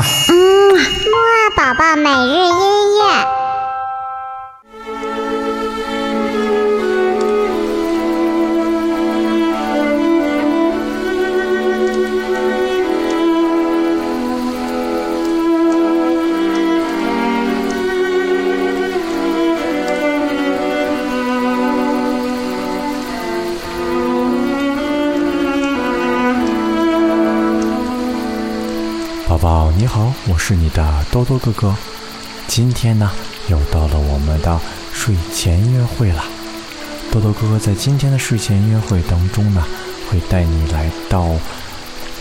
嗯，木二宝宝每日音乐。你好，我是你的多多哥哥。今天呢，又到了我们的睡前音乐会了。多多哥哥在今天的睡前音乐会当中呢，会带你来到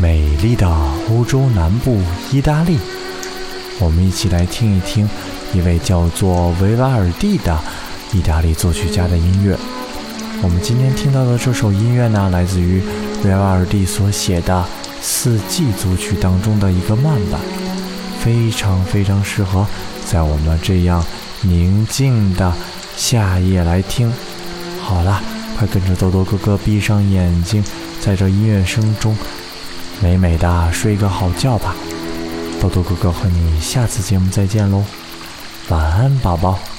美丽的欧洲南部意大利。我们一起来听一听一位叫做维瓦尔第的意大利作曲家的音乐。我们今天听到的这首音乐呢，来自于维瓦尔第所写的。四季组曲当中的一个慢板，非常非常适合在我们这样宁静的夏夜来听。好了，快跟着豆豆哥哥闭上眼睛，在这音乐声中美美的睡个好觉吧。豆豆哥哥和你下次节目再见喽，晚安，宝宝。